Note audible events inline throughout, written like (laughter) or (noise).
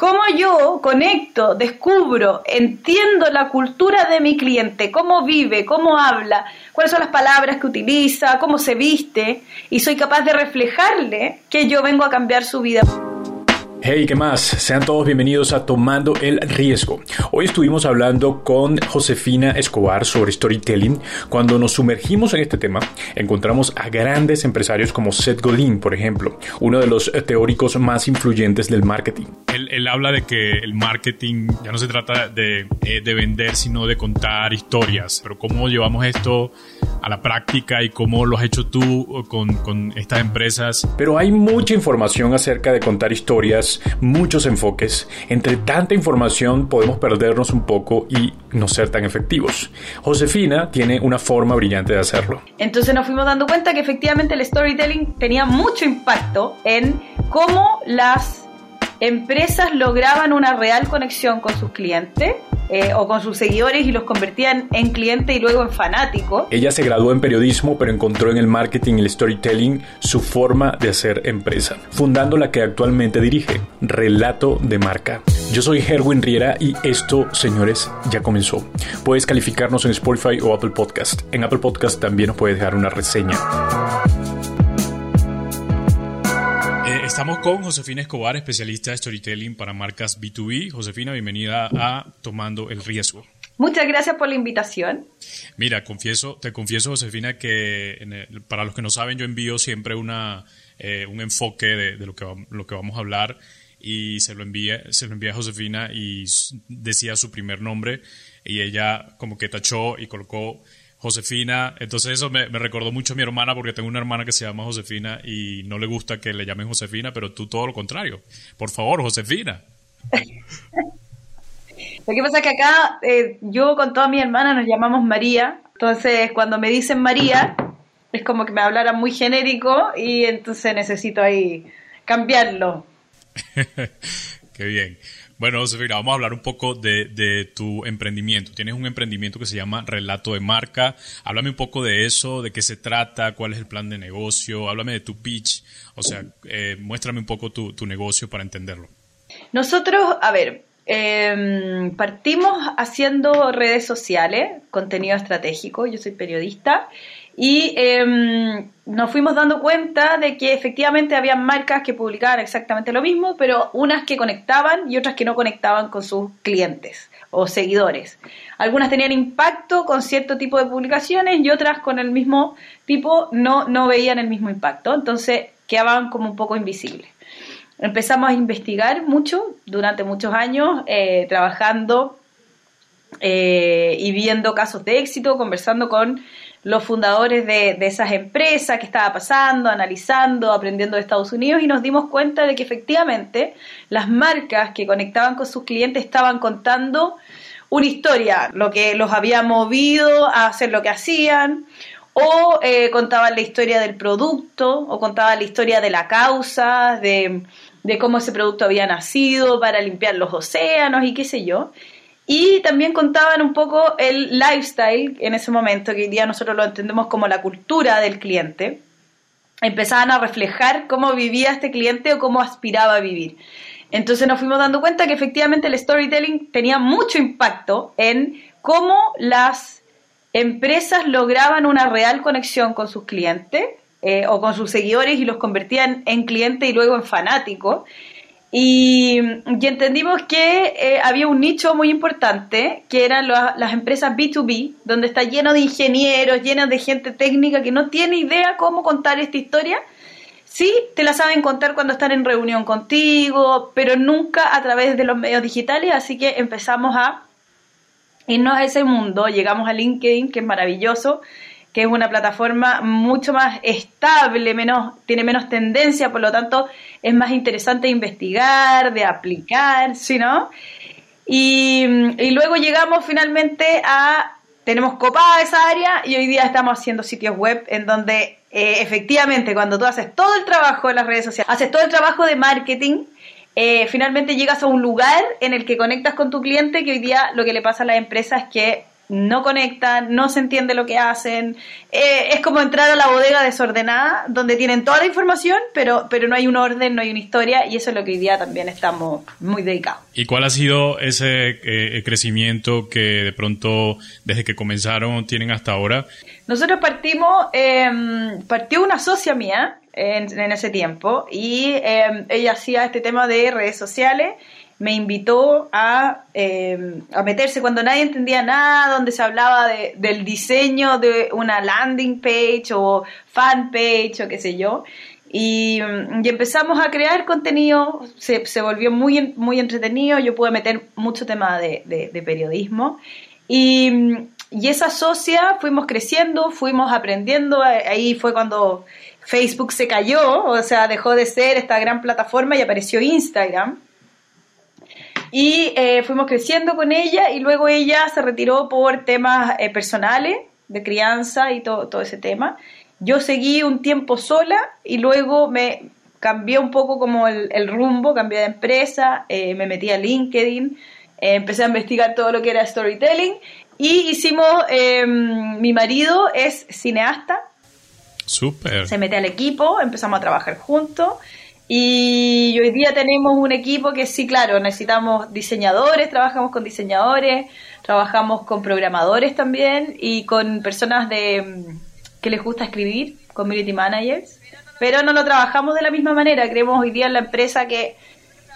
cómo yo conecto, descubro, entiendo la cultura de mi cliente, cómo vive, cómo habla, cuáles son las palabras que utiliza, cómo se viste, y soy capaz de reflejarle que yo vengo a cambiar su vida. Hey, ¿qué más? Sean todos bienvenidos a Tomando el Riesgo. Hoy estuvimos hablando con Josefina Escobar sobre storytelling. Cuando nos sumergimos en este tema, encontramos a grandes empresarios como Seth Godin, por ejemplo, uno de los teóricos más influyentes del marketing. Él, habla de que el marketing ya no se trata de, eh, de vender, sino de contar historias. Pero cómo llevamos esto a la práctica y cómo lo has hecho tú con, con estas empresas. Pero hay mucha información acerca de contar historias muchos enfoques. Entre tanta información podemos perdernos un poco y no ser tan efectivos. Josefina tiene una forma brillante de hacerlo. Entonces nos fuimos dando cuenta que efectivamente el storytelling tenía mucho impacto en cómo las empresas lograban una real conexión con sus clientes eh, o con sus seguidores y los convertían en cliente y luego en fanático. Ella se graduó en periodismo, pero encontró en el marketing y el storytelling su forma de hacer empresa, fundando la que actualmente dirige, Relato de Marca. Yo soy Herwin Riera y esto, señores, ya comenzó. Puedes calificarnos en Spotify o Apple Podcast. En Apple Podcast también nos puedes dejar una reseña. Estamos con Josefina Escobar, especialista de storytelling para marcas B2B. Josefina, bienvenida a Tomando el Riesgo. Muchas gracias por la invitación. Mira, confieso, te confieso, Josefina, que para los que no saben, yo envío siempre una, eh, un enfoque de, lo, que, lo que vamos a hablar y se lo envié, se lo envié a Josefina y decía su primer nombre y ella como que tachó y colocó Josefina, entonces eso me, recordó mucho a mi hermana porque tengo una hermana que se llama Josefina y no le gusta que le llamen Josefina, pero tú todo lo contrario. Por favor, Josefina. (laughs) lo que pasa es que acá eh, yo con toda mi hermana nos llamamos María, entonces cuando me dicen María es como que me hablaran muy genérico y entonces necesito ahí cambiarlo. (laughs) Qué bien. Bueno, Josefina, vamos a hablar un poco de, tu emprendimiento. Tienes un emprendimiento que se llama Relato de Marca. Háblame un poco de eso, de qué se trata, cuál es el plan de negocio, háblame de tu pitch, o sea, eh, muéstrame un poco tu, negocio para entenderlo. Nosotros, a ver, em, partimos haciendo redes sociales, contenido estratégico, yo soy periodista, y em, nos fuimos dando cuenta de que efectivamente había marcas que publicaban exactamente lo mismo, pero unas que conectaban y otras que no conectaban con sus clientes o seguidores. Algunas tenían impacto con cierto tipo de publicaciones y otras con el mismo tipo no, no veían el mismo impacto, entonces quedaban como un poco invisibles. Empezamos a investigar mucho durante muchos años, eh, trabajando eh, y viendo casos de éxito, conversando con los fundadores de, esas empresas, qué estaba pasando, analizando, aprendiendo de Estados Unidos y nos dimos cuenta de que efectivamente las marcas que conectaban con sus clientes estaban contando una historia, lo que los había movido a hacer lo que hacían, o eh, contaban la historia del producto, o contaban la historia de la causa, de, de cómo ese producto había nacido para limpiar los océanos y qué sé yo. Y también contaban un poco el lifestyle en ese momento, que hoy día nosotros lo entendemos como la cultura del cliente. Empezaban a reflejar cómo vivía este cliente o cómo aspiraba a vivir. Entonces nos fuimos dando cuenta que efectivamente el storytelling tenía mucho impacto en cómo las empresas lograban una real conexión con sus clientes eh, o con sus seguidores y los convertían en cliente y luego en fanático. Y, entendimos que eh, había un nicho muy importante, que eran las empresas B2B, donde está lleno de ingenieros, lleno de gente técnica que no tiene idea cómo contar esta historia. Sí, te la saben contar cuando están en reunión contigo, pero nunca a través de los medios digitales, así que empezamos a irnos a ese mundo, llegamos a LinkedIn, que es maravilloso, que es una plataforma mucho más estable, menos, tiene menos tendencia, por lo tanto es más interesante investigar, de aplicar, ¿sí no? Y, luego llegamos finalmente a, tenemos copada esa área y hoy día estamos haciendo sitios web en donde eh, efectivamente cuando tú haces todo el trabajo de las redes sociales, haces todo el trabajo de marketing, eh, finalmente llegas a un lugar en el que conectas con tu cliente que hoy día lo que le pasa a las empresas es que no conectan, no se entiende lo que hacen. Eh, es como entrar a la bodega desordenada, donde tienen toda la información, pero, pero no hay un orden, no hay una historia, y eso es lo que hoy día también estamos muy dedicados. ¿Y cuál ha sido ese eh, crecimiento que de pronto, desde que comenzaron, tienen hasta ahora? Nosotros partimos, em, partió una socia mía en, en ese tiempo, y em, ella hacía este tema de redes sociales me invitó a, eh, a, meterse cuando nadie entendía nada, donde se hablaba de, del diseño de una landing page o fan page o qué sé yo. Y, y empezamos a crear contenido, se, se, volvió muy, muy entretenido, yo pude meter mucho tema de, de, de periodismo. Y, y, esa socia fuimos creciendo, fuimos aprendiendo, ahí fue cuando Facebook se cayó, o sea, dejó de ser esta gran plataforma y apareció Instagram. Y eh, fuimos creciendo con ella y luego ella se retiró por temas eh, personales, de crianza y todo, todo ese tema. Yo seguí un tiempo sola y luego me cambié un poco como el, el rumbo, cambié de empresa, eh, me metí a LinkedIn, empecé a investigar todo lo que era storytelling y hicimos, em, mi marido es cineasta. Súper. Se mete al equipo, empezamos a trabajar juntos y hoy día tenemos un equipo que sí, claro, necesitamos diseñadores, trabajamos con diseñadores, trabajamos con programadores también y con personas de que les gusta escribir, community managers, pero no lo trabajamos de la misma manera. Creemos hoy día en la empresa que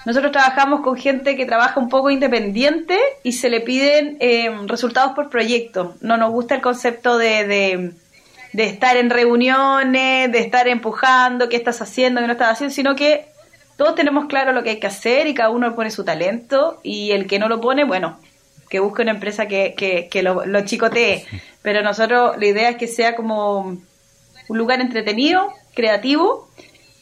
nosotros trabajamos con gente que trabaja un poco independiente y se le piden eh, resultados por proyecto. No nos gusta el concepto de, de de estar en reuniones, de estar empujando, qué estás haciendo, qué no estás haciendo, sino que todos tenemos claro lo que hay que hacer y cada uno pone su talento y el que no lo pone, bueno, que busque una empresa que, que, que lo, lo chicotee. Pero nosotros la idea es que sea como un lugar entretenido, creativo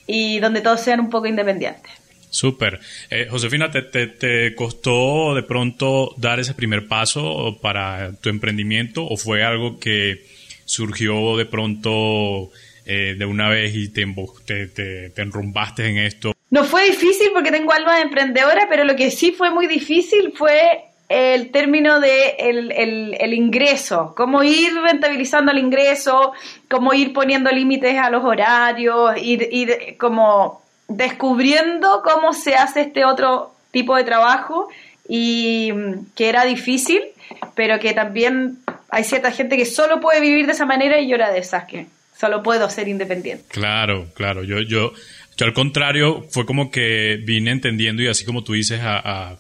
y donde todos sean un poco independientes. Súper. Eh, Josefina, ¿te, te, ¿te, costó de pronto dar ese primer paso para tu emprendimiento o fue algo que surgió de pronto eh, de una vez y te, te, te, te, enrumbaste en esto? No fue difícil porque tengo alma de emprendedora, pero lo que sí fue muy difícil fue el término de el, el, ingreso, cómo ir rentabilizando el ingreso, cómo ir poniendo límites a los horarios, ir, ir como descubriendo cómo se hace este otro tipo de trabajo y que era difícil, pero que también hay cierta gente que solo puede vivir de esa manera y yo de esas que solo puedo ser independiente. Claro, claro. Yo, yo, yo al contrario, fue como que vine entendiendo y así como tú dices, a, a,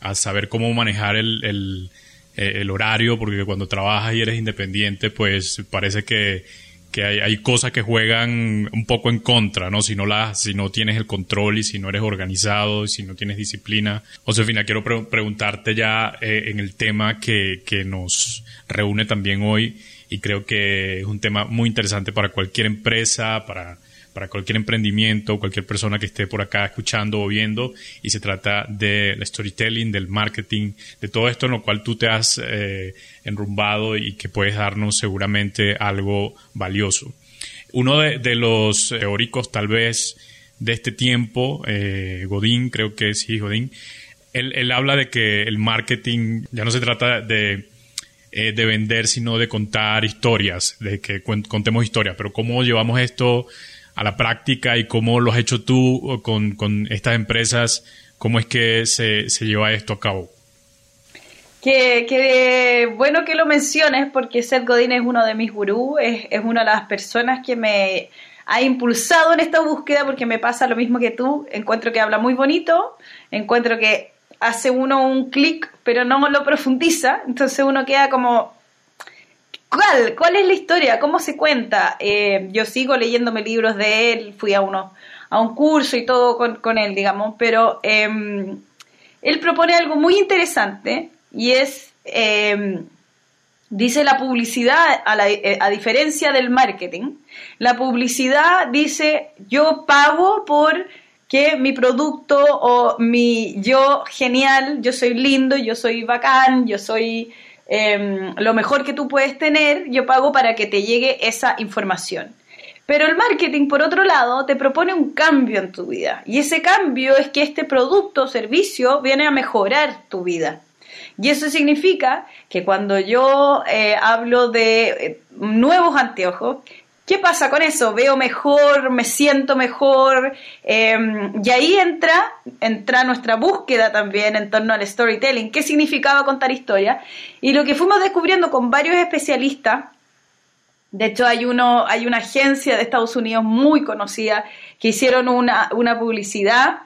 a saber cómo manejar el, el, el, horario, porque cuando trabajas y eres independiente, pues parece que, que hay, cosas que juegan un poco en contra, ¿no? Si no, la, si no tienes el control y si no eres organizado, y si no tienes disciplina. Josefina, quiero pre preguntarte ya eh, en el tema que, que nos reúne también hoy y creo que es un tema muy interesante para cualquier empresa, para, para cualquier emprendimiento, cualquier persona que esté por acá escuchando o viendo y se trata del storytelling, del marketing, de todo esto en lo cual tú te has eh, enrumbado y que puedes darnos seguramente algo valioso. Uno de, los teóricos tal vez de este tiempo, eh, Godín, creo que sí, Godín, él, él habla de que el marketing ya no se trata de eh, de vender, sino de contar historias, de que contemos historias. Pero cómo llevamos esto a la práctica y cómo lo has hecho tú con, con estas empresas, cómo es que se, se lleva esto a cabo. Que, que, bueno que lo menciones porque Seth Godin es uno de mis gurús, es, es una de las personas que me ha impulsado en esta búsqueda porque me pasa lo mismo que tú, encuentro que habla muy bonito, encuentro que hace uno un clic, pero no lo profundiza, entonces uno queda como, ¿cuál? ¿Cuál es la historia? ¿Cómo se cuenta? Eh, yo sigo leyéndome libros de él, fui a uno a un curso y todo con, él, digamos, pero eh, él propone algo muy interesante y es, eh, dice la publicidad, a, eh, a diferencia del marketing, la publicidad dice yo pago por que mi producto o mi yo genial, yo soy lindo, yo soy bacán, yo soy eh, lo mejor que tú puedes tener, yo pago para que te llegue esa información. Pero el marketing, por otro lado, te propone un cambio en tu vida. Y ese cambio es que este producto o servicio viene a mejorar tu vida. Y eso significa que cuando yo eh, hablo de eh, nuevos anteojos, ¿Qué pasa con eso? Veo mejor, me siento mejor, em, y ahí entra, entra nuestra búsqueda también en torno al storytelling. ¿Qué significaba contar historia? Y lo que fuimos descubriendo con varios especialistas, de hecho hay, uno, hay una agencia de Estados Unidos muy conocida que hicieron una, publicidad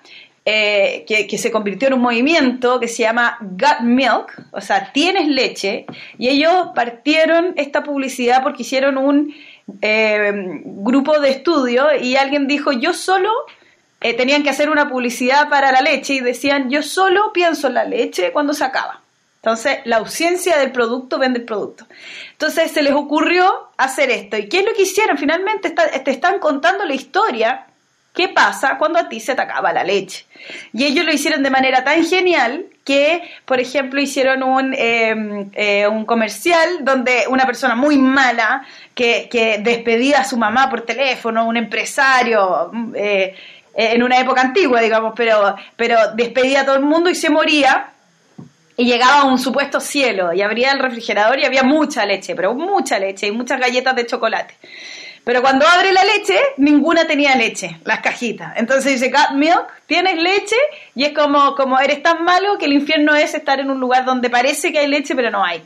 eh, que, que, se convirtió en un movimiento que se llama Gut Milk, o sea, tienes leche, y ellos partieron esta publicidad porque hicieron un eh, grupo de estudio y alguien dijo, yo solo, eh, tenían que hacer una publicidad para la leche y decían, yo solo pienso en la leche cuando se acaba. Entonces, la ausencia del producto vende el producto. Entonces, se les ocurrió hacer esto. ¿Y qué es lo que hicieron? Finalmente te están contando la historia ¿Qué pasa cuando a ti se te acaba la leche? Y ellos lo hicieron de manera tan genial que, por ejemplo, hicieron un, em, eh, un comercial donde una persona muy mala que, despedía a su mamá por teléfono, un empresario, eh, en una época antigua, digamos, pero, pero despedía a todo el mundo y se moría y llegaba a un supuesto cielo y abría el refrigerador y había mucha leche, pero mucha leche y muchas galletas de chocolate. Pero cuando abre la leche, ninguna tenía leche, las cajitas. Entonces dice, got milk, tienes leche, y es como, como eres tan malo que el infierno es estar en un lugar donde parece que hay leche, pero no hay.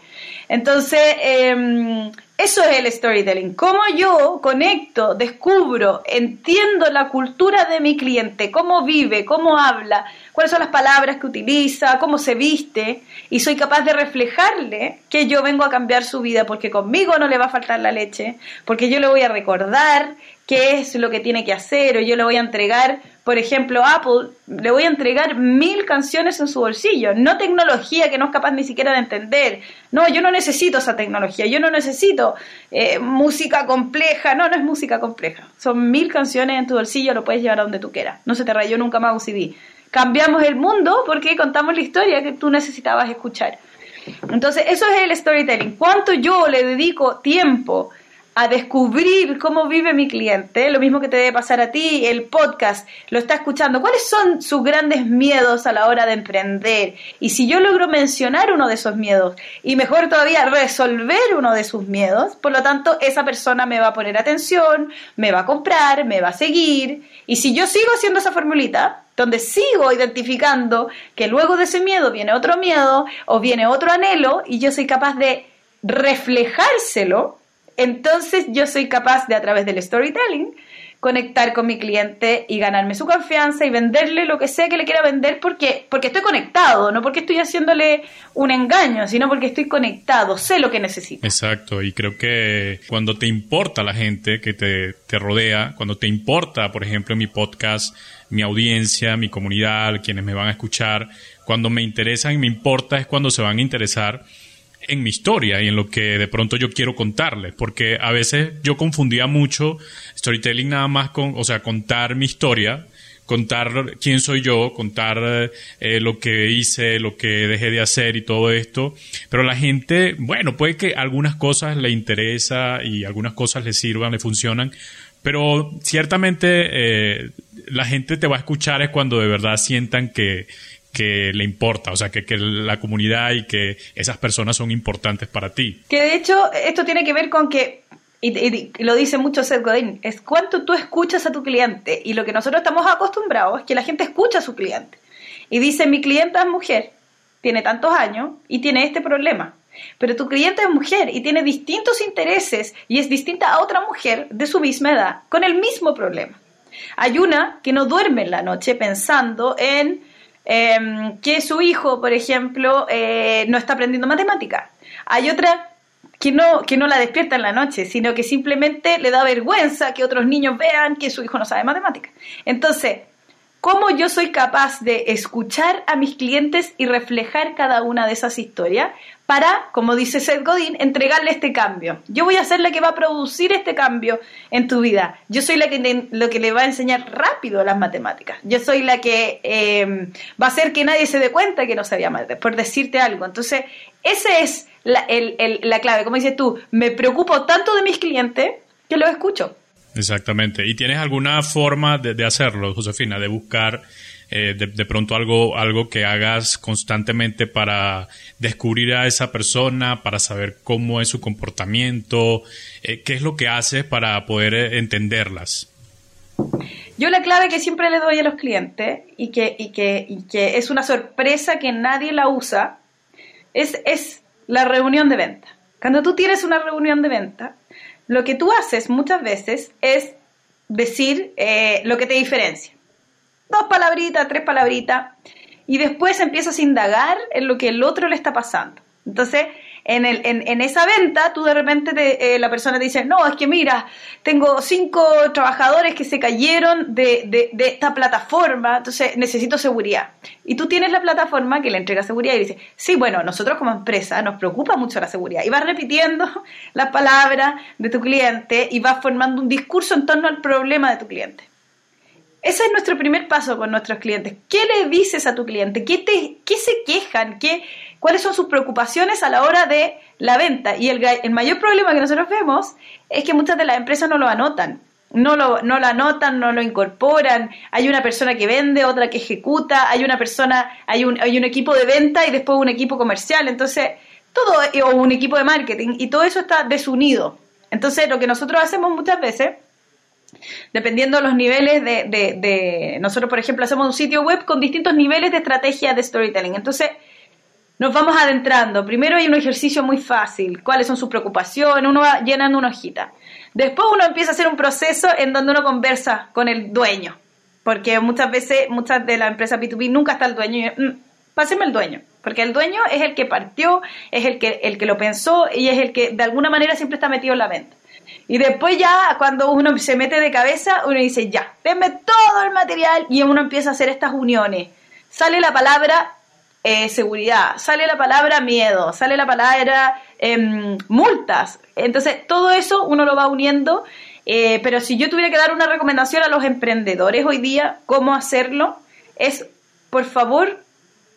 Entonces, em, eso es el storytelling. Cómo yo conecto, descubro, entiendo la cultura de mi cliente, cómo vive, cómo habla, cuáles son las palabras que utiliza, cómo se viste, y soy capaz de reflejarle que yo vengo a cambiar su vida porque conmigo no le va a faltar la leche, porque yo le voy a recordar qué es lo que tiene que hacer, o yo le voy a entregar, por ejemplo, Apple, le voy a entregar mil canciones en su bolsillo, no tecnología que no es capaz ni siquiera de entender. No, yo no necesito esa tecnología, yo no necesito eh, música compleja, no, no es música compleja. Son mil canciones en tu bolsillo, lo puedes llevar a donde tú quieras. No se te rayó nunca más un CD cambiamos el mundo porque contamos la historia que tú necesitabas escuchar. Entonces, eso es el storytelling. ¿Cuánto yo le dedico tiempo a descubrir cómo vive mi cliente? Lo mismo que te debe pasar a ti, el podcast lo está escuchando. ¿Cuáles son sus grandes miedos a la hora de emprender? Y si yo logro mencionar uno de esos miedos y mejor todavía resolver uno de sus miedos, por lo tanto, esa persona me va a poner atención, me va a comprar, me va a seguir. Y si yo sigo haciendo esa formulita, donde sigo identificando que luego de ese miedo viene otro miedo o viene otro anhelo y yo soy capaz de reflejárselo, entonces yo soy capaz de a través del storytelling conectar con mi cliente y ganarme su confianza y venderle lo que sea que le quiera vender porque, porque estoy conectado, no porque estoy haciéndole un engaño, sino porque estoy conectado, sé lo que necesito. Exacto, y creo que cuando te importa la gente que te, te rodea, cuando te importa, por ejemplo, mi podcast, mi audiencia, mi comunidad, quienes me van a escuchar, cuando me interesan y me importa es cuando se van a interesar en mi historia y en lo que de pronto yo quiero contarles, porque a veces yo confundía mucho storytelling nada más con, o sea, contar mi historia, contar quién soy yo, contar eh, lo que hice, lo que dejé de hacer y todo esto, pero la gente, bueno, puede que algunas cosas le interesa y algunas cosas le sirvan, le funcionan, pero ciertamente eh, la gente te va a escuchar es cuando de verdad sientan que, que le importa, o sea, que, que, la comunidad y que esas personas son importantes para ti. Que de hecho esto tiene que ver con que, y, lo dice mucho Seth Godin, es cuánto tú escuchas a tu cliente y lo que nosotros estamos acostumbrados es que la gente escucha a su cliente y dice, mi cliente es mujer, tiene tantos años y tiene este problema. Pero tu cliente es mujer y tiene distintos intereses y es distinta a otra mujer de su misma edad con el mismo problema. Hay una que no duerme en la noche pensando en Em, que su hijo, por ejemplo, eh, no está aprendiendo matemática. Hay otra que no, que no la despierta en la noche, sino que simplemente le da vergüenza que otros niños vean que su hijo no sabe matemática. Entonces, ¿cómo yo soy capaz de escuchar a mis clientes y reflejar cada una de esas historias para, como dice Seth Godin, entregarle este cambio. Yo voy a ser la que va a producir este cambio en tu vida. Yo soy la que lo que le va a enseñar rápido las matemáticas. Yo soy la que eh, va a hacer que nadie se dé cuenta que no sabía matemáticas, por decirte algo. Entonces, esa es la, la clave. Como dices tú, me preocupo tanto de mis clientes que los escucho. Exactamente. ¿Y tienes alguna forma de, hacerlo, Josefina, de buscar eh, de, pronto algo, algo que hagas constantemente para descubrir a esa persona, para saber cómo es su comportamiento, eh, qué es lo que haces para poder eh, entenderlas. Yo la clave que siempre le doy a los clientes y que, y que, y que es una sorpresa que nadie la usa, es, es la reunión de venta. Cuando tú tienes una reunión de venta, lo que tú haces muchas veces es decir eh, lo que te diferencia. Dos palabritas, tres palabritas, y después empiezas a indagar en lo que el otro le está pasando. Entonces, en, el, en, esa venta, tú de repente eh, la persona te dice, no, es que mira, tengo cinco trabajadores que se cayeron de, de, esta plataforma, entonces necesito seguridad. Y tú tienes la plataforma que le entrega seguridad y dice, sí, bueno, nosotros como empresa nos preocupa mucho la seguridad. Y vas repitiendo (laughs) las palabras de tu cliente y vas formando un discurso en torno al problema de tu cliente. Ese es nuestro primer paso con nuestros clientes. ¿Qué le dices a tu cliente? ¿Qué, te, qué se quejan? ¿Qué, ¿Cuáles son sus preocupaciones a la hora de la venta? Y el, el, mayor problema que nosotros vemos es que muchas de las empresas no lo anotan. No lo, no lo anotan, no lo incorporan. Hay una persona que vende, otra que ejecuta, hay una persona, hay un, hay un equipo de venta y después un equipo comercial. Entonces, todo, o un equipo de marketing, y todo eso está desunido. Entonces, lo que nosotros hacemos muchas veces dependiendo de los niveles de, de, Nosotros, por ejemplo, hacemos un sitio web con distintos niveles de estrategia de storytelling. Entonces, nos vamos adentrando. Primero hay un ejercicio muy fácil. ¿Cuáles son sus preocupaciones? Uno va llenando una hojita. Después uno empieza a hacer un proceso en donde uno conversa con el dueño. Porque muchas veces, muchas de las empresas B2B nunca está el dueño. Mm, páseme el dueño. Porque el dueño es el que partió, es el que, el que lo pensó y es el que de alguna manera siempre está metido en la venta. Y después ya, cuando uno se mete de cabeza, uno dice, ya, denme todo el material y uno empieza a hacer estas uniones. Sale la palabra eh, seguridad, sale la palabra miedo, sale la palabra em, multas. Entonces, todo eso uno lo va uniendo. Eh, pero si yo tuviera que dar una recomendación a los emprendedores hoy día, cómo hacerlo, es, por favor,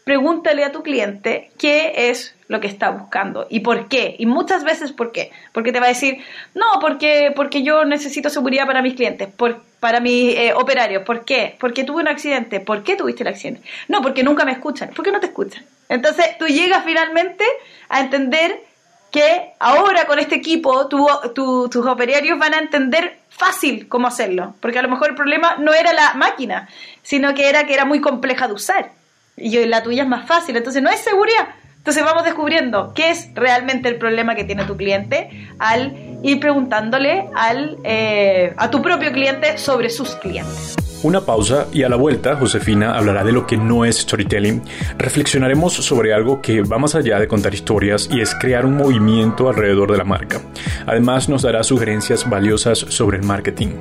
pregúntale a tu cliente qué es lo que está buscando y por qué. Y muchas veces por qué. Porque te va a decir, no, porque, porque yo necesito seguridad para mis clientes, por, para mis eh, operarios. ¿Por qué? Porque tuve un accidente. ¿Por qué tuviste el accidente? No, porque nunca me escuchan. ¿Por qué no te escuchan? Entonces tú llegas finalmente a entender que ahora con este equipo tus operarios van a entender fácil cómo hacerlo. Porque a lo mejor el problema no era la máquina, sino que era que era muy compleja de usar y la tuya es más fácil, entonces no es seguridad. Entonces vamos descubriendo qué es realmente el problema que tiene tu cliente al ir preguntándole al, eh, a tu propio cliente sobre sus clientes. Una pausa y a la vuelta Josefina hablará de lo que no es storytelling. Reflexionaremos sobre algo que va más allá de contar historias y es crear un movimiento alrededor de la marca. Además nos dará sugerencias valiosas sobre el marketing.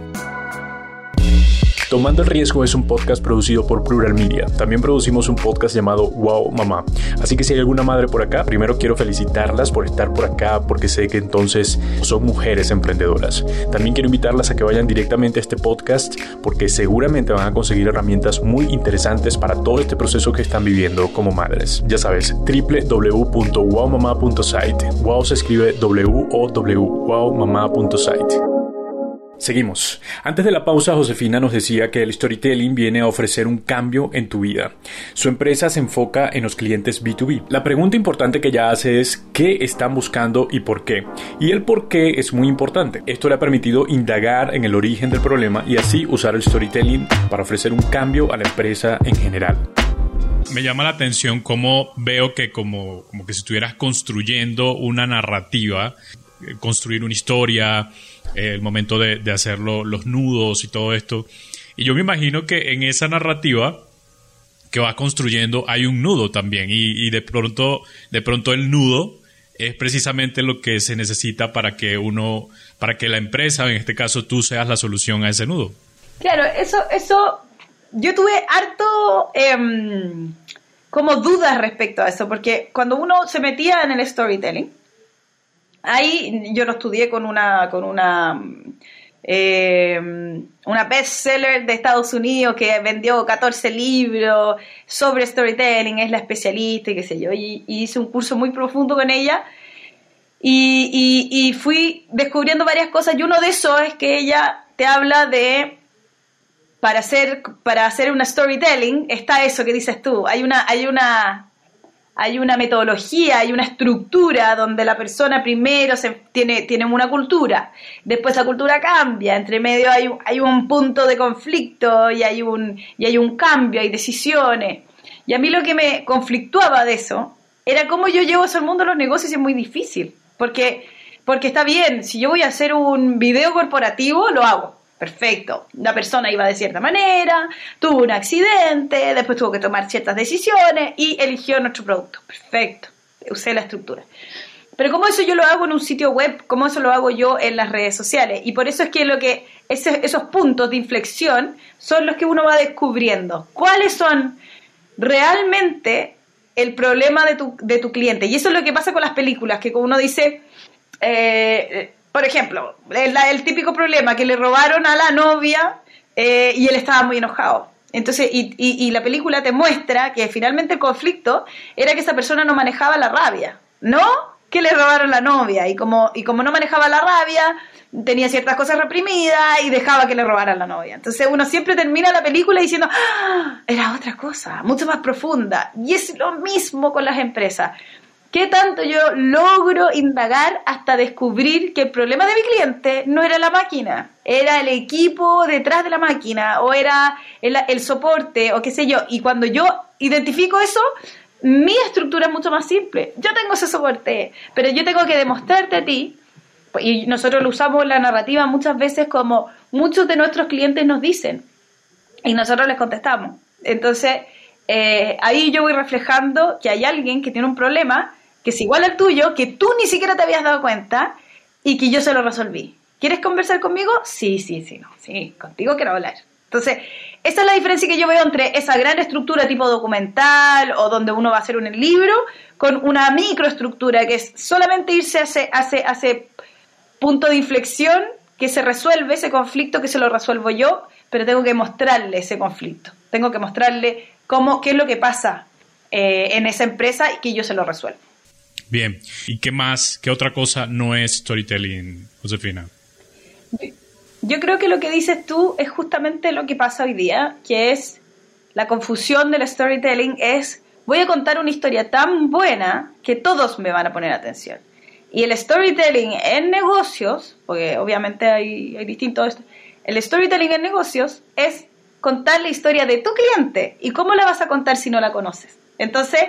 Tomando el Riesgo es un podcast producido por Plural Media. También producimos un podcast llamado Wow Mamá. Así que si hay alguna madre por acá, primero quiero felicitarlas por estar por acá porque sé que entonces son mujeres emprendedoras. También quiero invitarlas a que vayan directamente a este podcast porque seguramente van a conseguir herramientas muy interesantes para todo este proceso que están viviendo como madres. Ya sabes, www.wowmama.site. Wow se escribe W-O-W, wowmama.site. Seguimos. Antes de la pausa, Josefina nos decía que el storytelling viene a ofrecer un cambio en tu vida. Su empresa se enfoca en los clientes B2B. La pregunta importante que ella hace es qué están buscando y por qué. Y el por qué es muy importante. Esto le ha permitido indagar en el origen del problema y así usar el storytelling para ofrecer un cambio a la empresa en general me llama la atención cómo veo que como, como que si estuvieras construyendo una narrativa, eh, construir una historia, el momento de, de hacer los nudos y todo esto. Y yo me imagino que en esa narrativa que va construyendo hay un nudo también y, de pronto de pronto el nudo es precisamente lo que se necesita para que uno para que la empresa en este caso tú seas la solución a ese nudo claro eso eso yo tuve harto em, como dudas respecto a eso porque cuando uno se metía en el storytelling Ahí yo lo estudié con una, con una, eh, una bestseller de Estados Unidos que vendió 14 libros sobre storytelling, es la especialista y qué sé yo, y, hice un curso muy profundo con ella. Y, y, fui descubriendo varias cosas y uno de esos es que ella te habla de para hacer, para hacer una storytelling está eso que dices tú. Hay una, hay una, hay una metodología, hay una estructura donde la persona primero se, tiene, una cultura, después la cultura cambia, entre medio hay, hay un punto de conflicto y hay un, y hay un cambio, hay decisiones. Y a mí lo que me conflictuaba de eso era cómo yo llevo eso al mundo de los negocios y es muy difícil, porque, porque está bien, si yo voy a hacer un video corporativo, lo hago, Perfecto. La persona iba de cierta manera, tuvo un accidente, después tuvo que tomar ciertas decisiones y eligió nuestro producto. Perfecto. Usé la estructura. Pero como eso yo lo hago en un sitio web, como eso lo hago yo en las redes sociales. Y por eso es que lo que esos puntos de inflexión son los que uno va descubriendo. ¿Cuáles son realmente el problema de tu, de tu cliente? Y eso es lo que pasa con las películas, que como uno dice, eh, por ejemplo, el, típico problema que le robaron a la novia eh, y él estaba muy enojado. Entonces, y, y, la película te muestra que finalmente el conflicto era que esa persona no manejaba la rabia, ¿no? Que le robaron la novia y como, y como no manejaba la rabia, tenía ciertas cosas reprimidas y dejaba que le robaran la novia. Entonces uno siempre termina la película diciendo, ¡Ah! era otra cosa, mucho más profunda. Y es lo mismo con las empresas. ¿Qué tanto yo logro indagar hasta descubrir que el problema de mi cliente no era la máquina, era el equipo detrás de la máquina o era el, soporte o qué sé yo? Y cuando yo identifico eso, mi estructura es mucho más simple. Yo tengo ese soporte, pero yo tengo que demostrarte a ti, y nosotros lo usamos la narrativa muchas veces como muchos de nuestros clientes nos dicen, y nosotros les contestamos. Entonces, eh, ahí yo voy reflejando que hay alguien que tiene un problema que es igual al tuyo, que tú ni siquiera te habías dado cuenta y que yo se lo resolví. ¿Quieres conversar conmigo? Sí, sí, sí, no, sí, contigo quiero hablar. Entonces, esa es la diferencia que yo veo entre esa gran estructura tipo documental o donde uno va a hacer un libro con una microestructura que es solamente irse a ese, punto de inflexión que se resuelve ese conflicto, que se lo resuelvo yo, pero tengo que mostrarle ese conflicto. Tengo que mostrarle cómo, qué es lo que pasa eh, en esa empresa y que yo se lo resuelvo. Bien, ¿y qué más, qué otra cosa no es storytelling, Josefina? Yo creo que lo que dices tú es justamente lo que pasa hoy día, que es la confusión del storytelling es voy a contar una historia tan buena que todos me van a poner atención. Y el storytelling en negocios, porque obviamente hay, hay distintos, el storytelling en negocios es contar la historia de tu cliente. ¿Y cómo la vas a contar si no la conoces? Entonces,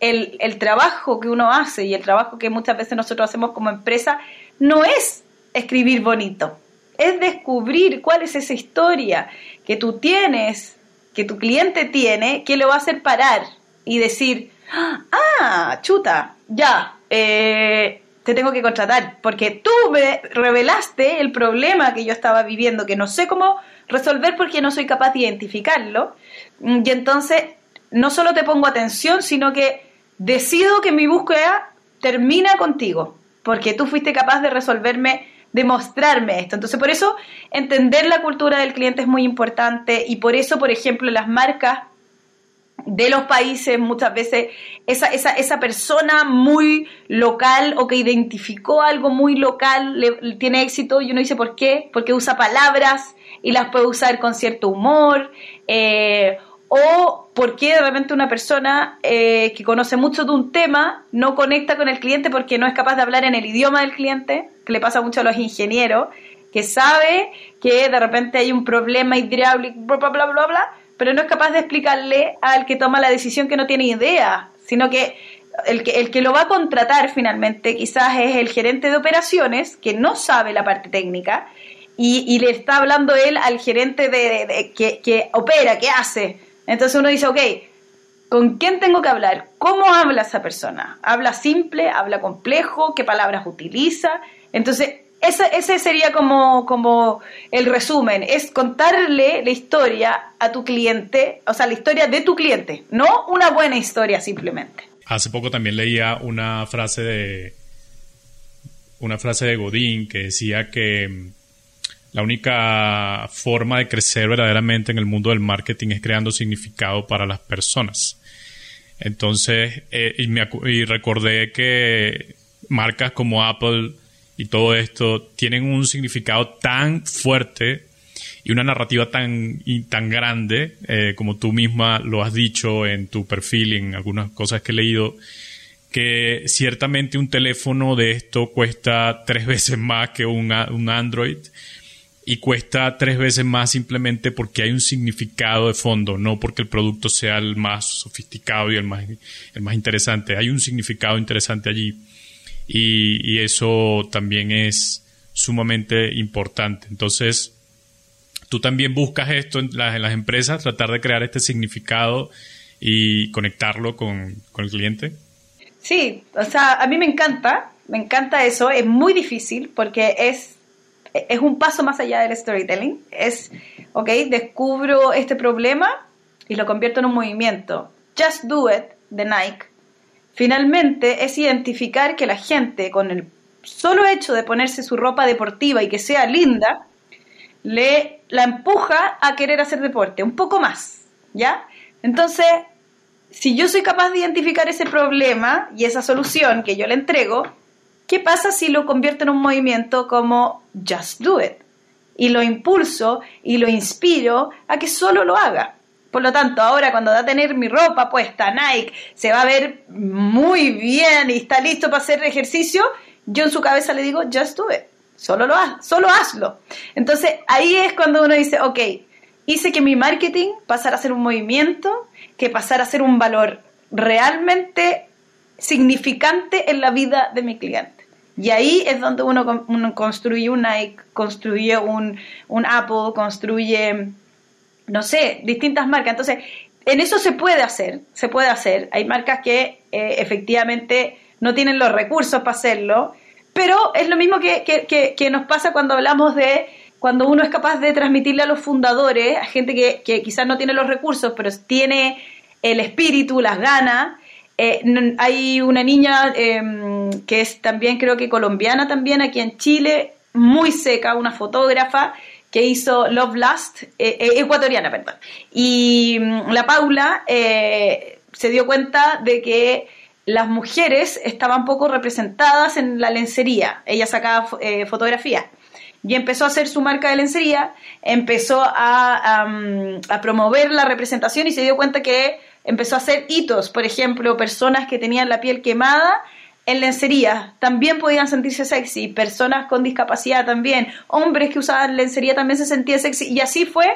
el, trabajo que uno hace y el trabajo que muchas veces nosotros hacemos como empresa no es escribir bonito, es descubrir cuál es esa historia que tú tienes, que tu cliente tiene, que lo va a hacer parar y decir, ah, chuta, ya, eh, te tengo que contratar, porque tú me revelaste el problema que yo estaba viviendo, que no sé cómo resolver porque no soy capaz de identificarlo, y entonces no solo te pongo atención, sino que decido que mi búsqueda termina contigo, porque tú fuiste capaz de resolverme, de mostrarme esto. Entonces, por eso entender la cultura del cliente es muy importante y por eso, por ejemplo, las marcas de los países muchas veces esa, esa, esa persona muy local o que identificó algo muy local tiene éxito y uno dice ¿por qué? Porque usa palabras y las puede usar con cierto humor eh, o por qué de repente una persona eh, que conoce mucho de un tema no conecta con el cliente porque no es capaz de hablar en el idioma del cliente, que le pasa mucho a los ingenieros, que sabe que de repente hay un problema hidráulico, bla, bla, bla, bla, bla, pero no es capaz de explicarle al que toma la decisión que no tiene idea, sino que el que, el que lo va a contratar finalmente quizás es el gerente de operaciones, que no sabe la parte técnica, y, le está hablando él al gerente de, que, que opera, que hace entonces uno dice, ok, ¿con quién tengo que hablar? ¿Cómo habla esa persona? ¿Habla simple? ¿Habla complejo? ¿Qué palabras utiliza? Entonces, ese, ese sería como, como el resumen, es contarle la historia a tu cliente, o sea, la historia de tu cliente, no una buena historia simplemente. Hace poco también leía una frase de una frase de Godín que decía que la única forma de crecer verdaderamente en el mundo del marketing es creando significado para las personas. Entonces, eh, y, me, y recordé que marcas como Apple y todo esto tienen un significado tan fuerte y una narrativa tan, tan grande, eh, como tú misma lo has dicho en tu perfil y en algunas cosas que he leído, que ciertamente un teléfono de esto cuesta tres (laughs) veces más que un, un Android y cuesta tres veces más simplemente porque hay un significado de fondo, no porque el producto sea el más sofisticado y el más, el más interesante. Hay un significado interesante allí y, eso también es sumamente importante. Entonces, tú también buscas esto en las, en las empresas, tratar de crear este significado y conectarlo con, con el cliente. Sí, o sea, a mí me encanta, me encanta eso, es muy difícil porque es es un paso más allá del storytelling. Es, ok, descubro este problema y lo convierto en un movimiento. Just Do It de Nike. Finalmente es identificar que la gente con el solo hecho de ponerse su ropa deportiva y que sea linda, le la empuja a querer hacer deporte, un poco más, ¿ya? Entonces, si yo soy capaz de identificar ese problema y esa solución que yo le entrego, ¿Qué pasa si lo convierto en un movimiento como Just Do It? Y lo impulso y lo inspiro a que solo lo haga. Por lo tanto, ahora cuando va a tener mi ropa puesta, Nike, se va a ver muy bien y está listo para hacer ejercicio, yo en su cabeza le digo, just do it, solo, lo haz, solo hazlo. Entonces ahí es cuando uno dice, ok, hice que mi marketing pasara a ser un movimiento, que pasara a ser un valor realmente significante en la vida de mi cliente. Y ahí es donde uno, construye un Nike, construye un, Apple, construye, no sé, distintas marcas. Entonces, en eso se puede hacer, se puede hacer. Hay marcas que eh, efectivamente no tienen los recursos para hacerlo, pero es lo mismo que, que, nos pasa cuando hablamos de cuando uno es capaz de transmitirle a los fundadores, a gente que, que quizás no tiene los recursos, pero tiene el espíritu, las ganas, eh, hay una niña em, que es también, creo que colombiana también, aquí en Chile, muy seca, una fotógrafa que hizo Love Last, eh, eh, ecuatoriana, perdón. Y mm, la Paula se dio cuenta de que las mujeres estaban poco representadas en la lencería. Ella sacaba fotografías y empezó a hacer su marca de lencería, empezó a, a, promover la representación y se dio cuenta que empezó a hacer hitos, por ejemplo, personas que tenían la piel quemada en lencería también podían sentirse sexy, personas con discapacidad también, hombres que usaban lencería también se sentían sexy y así fue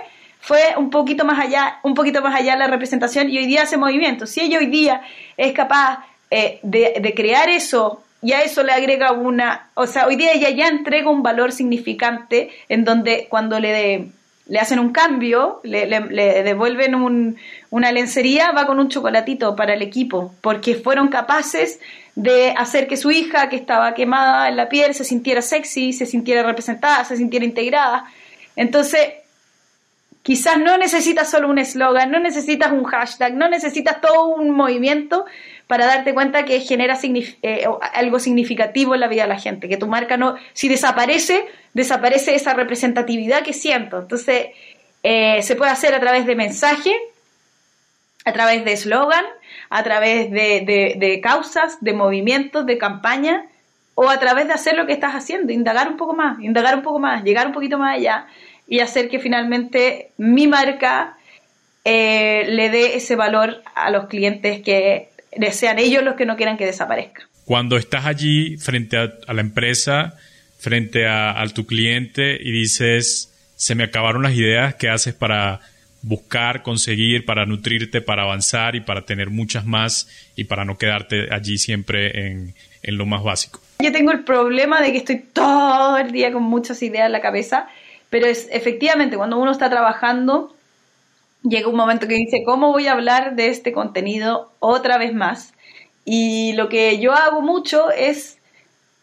fue un poquito más allá, un poquito más allá la representación y hoy día hace movimiento. Si ella hoy día es capaz eh, de, crear eso y a eso le agrega una, o sea, hoy día ella ya entrega un valor significante en donde cuando le le hacen un cambio, le, devuelven una lencería, va con un chocolatito para el equipo, porque fueron capaces de hacer que su hija, que estaba quemada en la piel, se sintiera sexy, se sintiera representada, se sintiera integrada. Entonces, quizás no necesitas solo un eslogan, no necesitas un hashtag, no necesitas todo un movimiento para darte cuenta que genera eh, algo significativo en la vida de la gente, que tu marca no, si desaparece, desaparece esa representatividad que siento. Entonces, eh, se puede hacer a través de mensaje, a través de eslogan, a través de, causas, de movimientos, de campaña, o a través de hacer lo que estás haciendo, indagar un poco más, indagar un poco más, llegar un poquito más allá y hacer que finalmente mi marca eh, le dé ese valor a los clientes que sean ellos los que no quieran que desaparezca. Cuando estás allí frente a la empresa, frente a, tu cliente y dices, se me acabaron las ideas, ¿qué haces para buscar, conseguir, para nutrirte, para avanzar y para tener muchas más y para no quedarte allí siempre en, en lo más básico? Yo tengo el problema de que estoy todo el día con muchas ideas en la cabeza, pero es efectivamente cuando uno está trabajando, llega un momento que dice, ¿cómo voy a hablar de este contenido otra vez más? Y lo que yo hago mucho es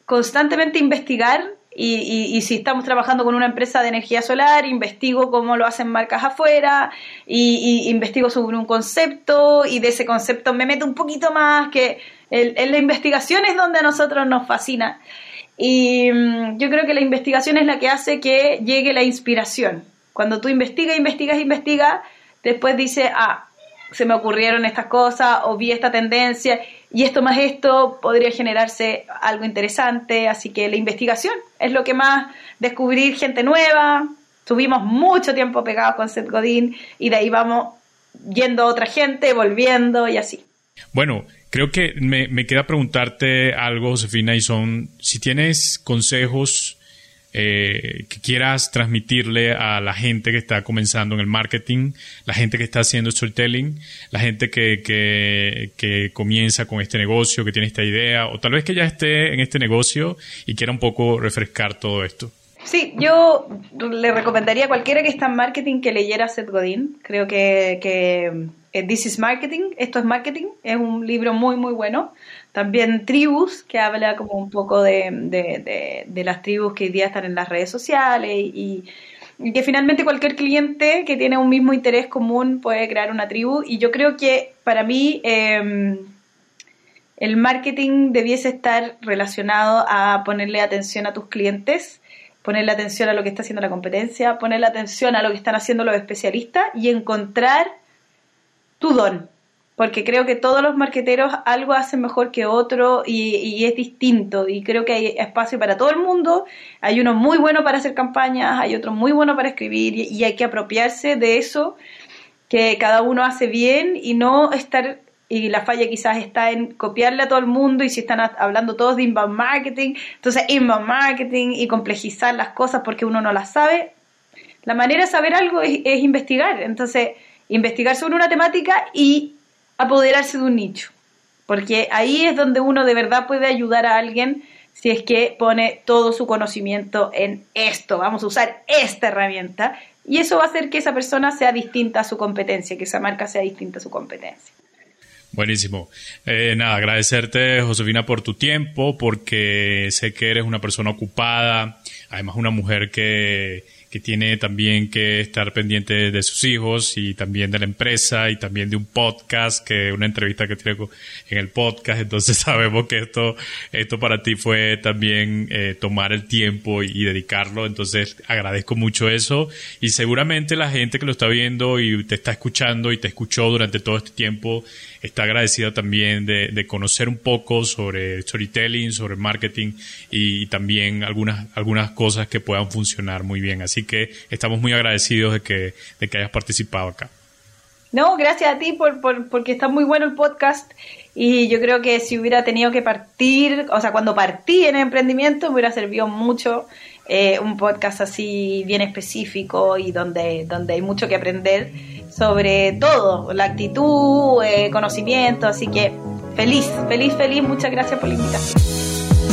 constantemente investigar y, si estamos trabajando con una empresa de energía solar, investigo cómo lo hacen marcas afuera, y, investigo sobre un concepto, y de ese concepto me meto un poquito más, que en la investigación es donde a nosotros nos fascina. Y mm, yo creo que la investigación es la que hace que llegue la inspiración. Cuando tú investigas, investigas, investigas, después dices, ah, se me ocurrieron estas cosas, o vi esta tendencia, y esto más esto podría generarse algo interesante, así que la investigación es lo que más, descubrir gente nueva, Tuvimos mucho tiempo pegados con Seth Godin y de ahí vamos yendo a otra gente, volviendo y así. Bueno, creo que me, me queda preguntarte algo, Josefina, y son si tienes consejos eh, que quieras transmitirle a la gente que está comenzando en el marketing, la gente que está haciendo storytelling, la gente que, que, comienza con este negocio, que tiene esta idea, o tal vez que ya esté en este negocio y quiera un poco refrescar todo esto? Sí, yo le recomendaría a cualquiera que está en marketing que leyera Seth Godin. Creo que, que eh, This is Marketing, esto es marketing, es un libro muy, muy bueno. También Tribus, que habla como un poco de, de, de, las tribus que hoy día están en las redes sociales y, que finalmente cualquier cliente que tiene un mismo interés común puede crear una tribu. Y yo creo que para mí eh, el marketing debiese estar relacionado a ponerle atención a tus clientes, ponerle atención a lo que está haciendo la competencia, ponerle atención a lo que están haciendo los especialistas y encontrar tu don porque creo que todos los marqueteros algo hacen mejor que otro y, es distinto. Y creo que hay espacio para todo el mundo, hay uno muy bueno para hacer campañas, hay otro muy bueno para escribir y, hay que apropiarse de eso que cada uno hace bien y no estar y la falla quizás está en copiarle a todo el mundo y si están hablando todos de inbound marketing, entonces inbound marketing y complejizar las cosas porque uno no las sabe. La manera de saber algo es, es investigar, entonces investigar sobre una temática y apoderarse de un nicho, porque ahí es donde uno de verdad puede ayudar a alguien si es que pone todo su conocimiento en esto, vamos a usar esta herramienta, y eso va a hacer que esa persona sea distinta a su competencia, que esa marca sea distinta a su competencia. Buenísimo. Eh, nada, agradecerte, Josefina, por tu tiempo, porque sé que eres una persona ocupada, además una mujer que, que tiene también que estar pendiente de sus hijos y también de la empresa y también de un podcast, que una entrevista que tiene en el podcast. Entonces (laughs) sabemos que esto, esto para ti fue también eh, tomar el tiempo y, dedicarlo. Entonces agradezco mucho eso y seguramente la gente que lo está viendo y te está escuchando y te escuchó durante todo este tiempo está agradecida también de, de conocer un poco sobre storytelling, sobre marketing y, también algunas, algunas cosas que puedan funcionar muy bien. Así que estamos muy agradecidos de que, de que hayas participado acá. No, gracias a ti por, por, porque está muy bueno el podcast y yo creo que si hubiera tenido que partir, o sea, cuando partí en emprendimiento me hubiera servido mucho eh, un podcast así bien específico y donde, donde hay mucho que aprender sobre todo, la actitud, eh, conocimiento, así que feliz, feliz, feliz, muchas gracias por la invitación.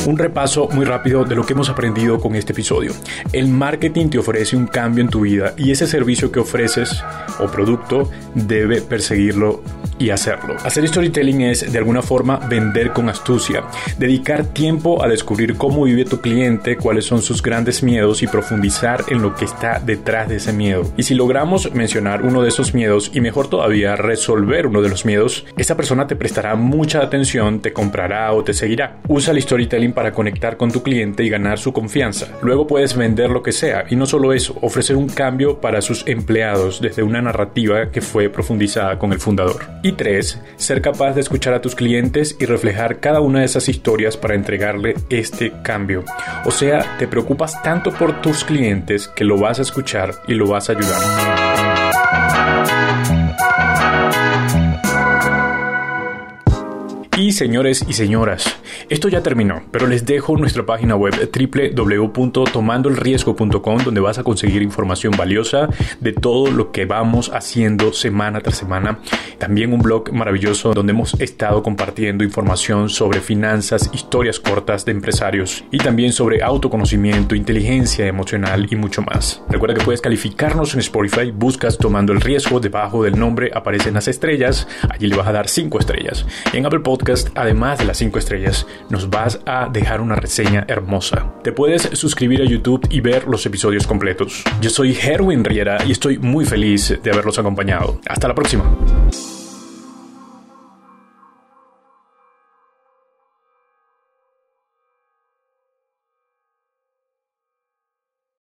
Un repaso muy rápido de lo que hemos aprendido con este episodio. El marketing te ofrece un cambio en tu vida y ese servicio que ofreces o producto debe perseguirlo y hacerlo. Hacer storytelling es de alguna forma vender con astucia, dedicar tiempo a descubrir cómo vive tu cliente, cuáles son sus grandes miedos y profundizar en lo que está detrás de ese miedo. Y si logramos mencionar uno de esos miedos y mejor todavía resolver uno de los miedos, esa persona te prestará mucha atención, te comprará o te seguirá. Usa el storytelling para conectar con tu cliente y ganar su confianza. Luego puedes vender lo que sea y no solo eso, ofrecer un cambio para sus empleados desde una narrativa que fue profundizada con el fundador. Y tres, ser capaz de escuchar a tus clientes y reflejar cada una de esas historias para entregarle este cambio. O sea, te preocupas tanto por tus clientes que lo vas a escuchar y lo vas a ayudar. Y señores y señoras, esto ya terminó, pero les dejo nuestra página web www.tomandoelriesgo.com donde vas a conseguir información valiosa de todo lo que vamos haciendo semana tras semana. También un blog maravilloso donde hemos estado compartiendo información sobre finanzas, historias cortas de empresarios y también sobre autoconocimiento, inteligencia emocional y mucho más. Recuerda que puedes calificarnos en Spotify, buscas Tomando el Riesgo, debajo del nombre aparecen las estrellas, allí le vas a dar 5 estrellas. En Apple Además de las 5 estrellas, nos vas a dejar una reseña hermosa. Te puedes suscribir a YouTube y ver los episodios completos. Yo soy Herwin Riera y estoy muy feliz de haberlos acompañado. Hasta la próxima.